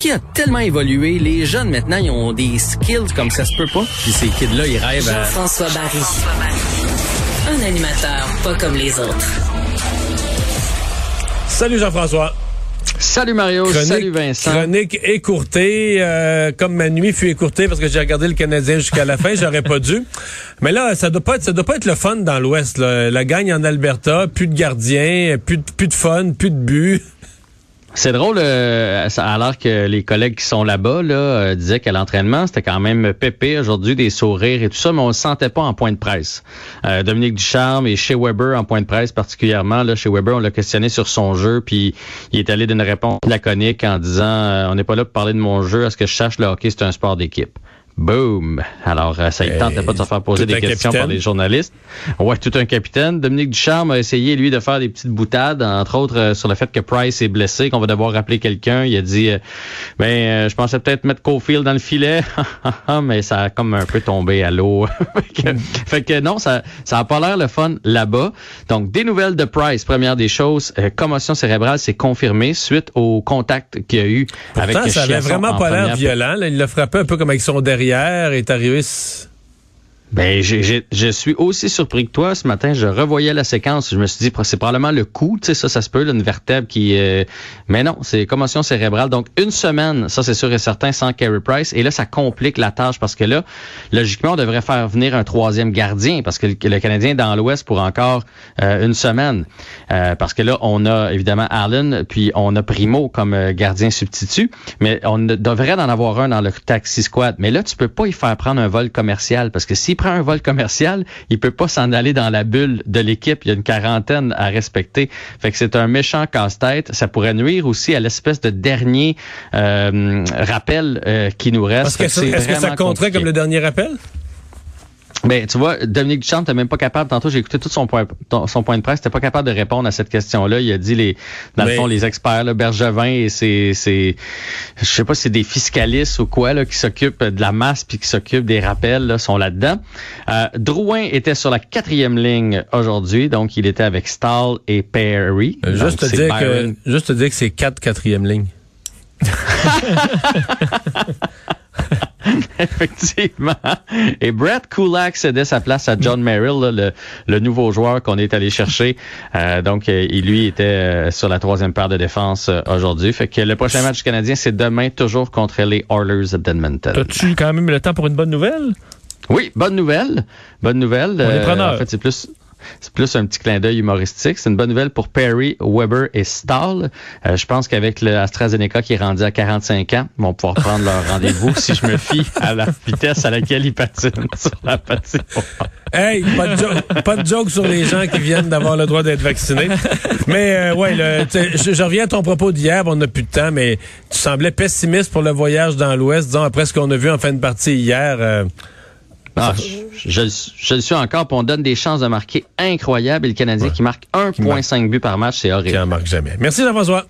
qui a tellement évolué? Les jeunes, maintenant, ils ont des skills comme ça se peut pas. Puis ces kids-là, ils rêvent à... Jean-François Barry. Un animateur pas comme les autres. Salut Jean-François. Salut Mario, salut Vincent. Chronique écourtée, euh, comme ma nuit fut écourtée parce que j'ai regardé le Canadien jusqu'à la fin, j'aurais pas dû. Mais là, ça doit pas être, ça doit pas être le fun dans l'Ouest. La gagne en Alberta, plus de gardiens, plus de, plus de fun, plus de buts. C'est drôle, euh, alors que les collègues qui sont là-bas là, euh, disaient qu'à l'entraînement, c'était quand même pépé aujourd'hui, des sourires et tout ça, mais on ne sentait pas en point de presse. Euh, Dominique Ducharme et chez Weber en point de presse particulièrement, là, chez Weber, on l'a questionné sur son jeu, puis il est allé d'une réponse laconique en disant On n'est pas là pour parler de mon jeu, est-ce que je cherche le hockey, c'est un sport d'équipe. Boom! Alors, euh, ça ne tentait pas de se faire poser des questions capitaine. par les journalistes. Ouais, tout un capitaine. Dominique Ducharme a essayé, lui, de faire des petites boutades, entre autres euh, sur le fait que Price est blessé, qu'on va devoir rappeler quelqu'un. Il a dit, euh, ben, euh, je pensais peut-être mettre Cofield dans le filet, mais ça a comme un peu tombé à l'eau. fait, que, fait que non, ça ça a pas l'air le fun là-bas. Donc, des nouvelles de Price. Première des choses, commotion cérébrale, c'est confirmé suite au contact qu'il y a eu avec Pourtant, ça avait vraiment en pas l'air violent. là. Il l'a frappé un peu comme avec son derrière, est arrivé... Ben, j'ai- j'ai- je suis aussi surpris que toi. Ce matin, je revoyais la séquence. Je me suis dit, c'est probablement le coup. Tu sais, ça, ça se peut, une vertèbre qui... euh, Mais non, c'est commotion cérébrale. Donc, une semaine, ça, c'est sûr et certain, sans Carey Price. Et là, ça complique la tâche parce que là, logiquement, on devrait faire venir un troisième gardien parce que le, Canadien est dans l'Ouest pour encore euh, une semaine. Euh, parce que là, on a évidemment Allen, puis on a Primo comme euh, gardien substitut. Mais on devrait en avoir un dans le taxi squad. Mais là, tu peux pas y faire prendre un vol commercial parce que s'il prend un vol commercial, il peut pas s'en aller dans la bulle de l'équipe. Il y a une quarantaine à respecter. Fait que c'est un méchant casse-tête. Ça pourrait nuire aussi à l'espèce de dernier euh, rappel euh, qui nous reste. Que Est-ce que ça compterait compliqué. comme le dernier appel? Ben, tu vois, Dominique Duchamp t'es même pas capable. Tantôt, j'ai écouté tout son point, son point de presse. T'es pas capable de répondre à cette question-là. Il a dit les, dans Mais- le fond, les experts, là, Bergevin et c'est, c'est, je sais pas si c'est des fiscalistes ou quoi, là, qui s'occupent de la masse puis qui s'occupent des rappels, là, sont là-dedans. Euh, Drouin était sur la quatrième ligne aujourd'hui, donc il était avec Stahl et Perry. Euh, Juste te, dire Byron. que, juste te dire que c'est quatre quatrième lignes. Effectivement. Et Brett Kulak cédait sa place à John Merrill, là, le, le nouveau joueur qu'on est allé chercher. Euh, donc, euh, il lui était euh, sur la troisième paire de défense euh, aujourd'hui. Fait que le prochain match canadien, c'est demain, toujours contre les Oilers d'Edmonton. As-tu quand même le temps pour une bonne nouvelle? Oui, bonne nouvelle. Bonne nouvelle. On est preneur. en fait, c'est plus. C'est plus un petit clin d'œil humoristique. C'est une bonne nouvelle pour Perry, Weber et Stahl. Euh, je pense qu'avec le AstraZeneca qui est rendu à 45 ans, ils vont pouvoir prendre leur rendez-vous si je me fie à la vitesse à laquelle ils patinent sur la. Hey, pas de, joke, pas de joke sur les gens qui viennent d'avoir le droit d'être vaccinés. Mais euh, ouais, le, je, je reviens à ton propos d'hier, on n'a plus de temps, mais tu semblais pessimiste pour le voyage dans l'Ouest, disons, après ce qu'on a vu en fin de partie hier. euh, Ah, je, je, je le suis encore, puis on donne des chances de marquer incroyables. Et le Canadien qui marque 1,5 buts par match, c'est qui horrible. en marque jamais. Merci Jean-François.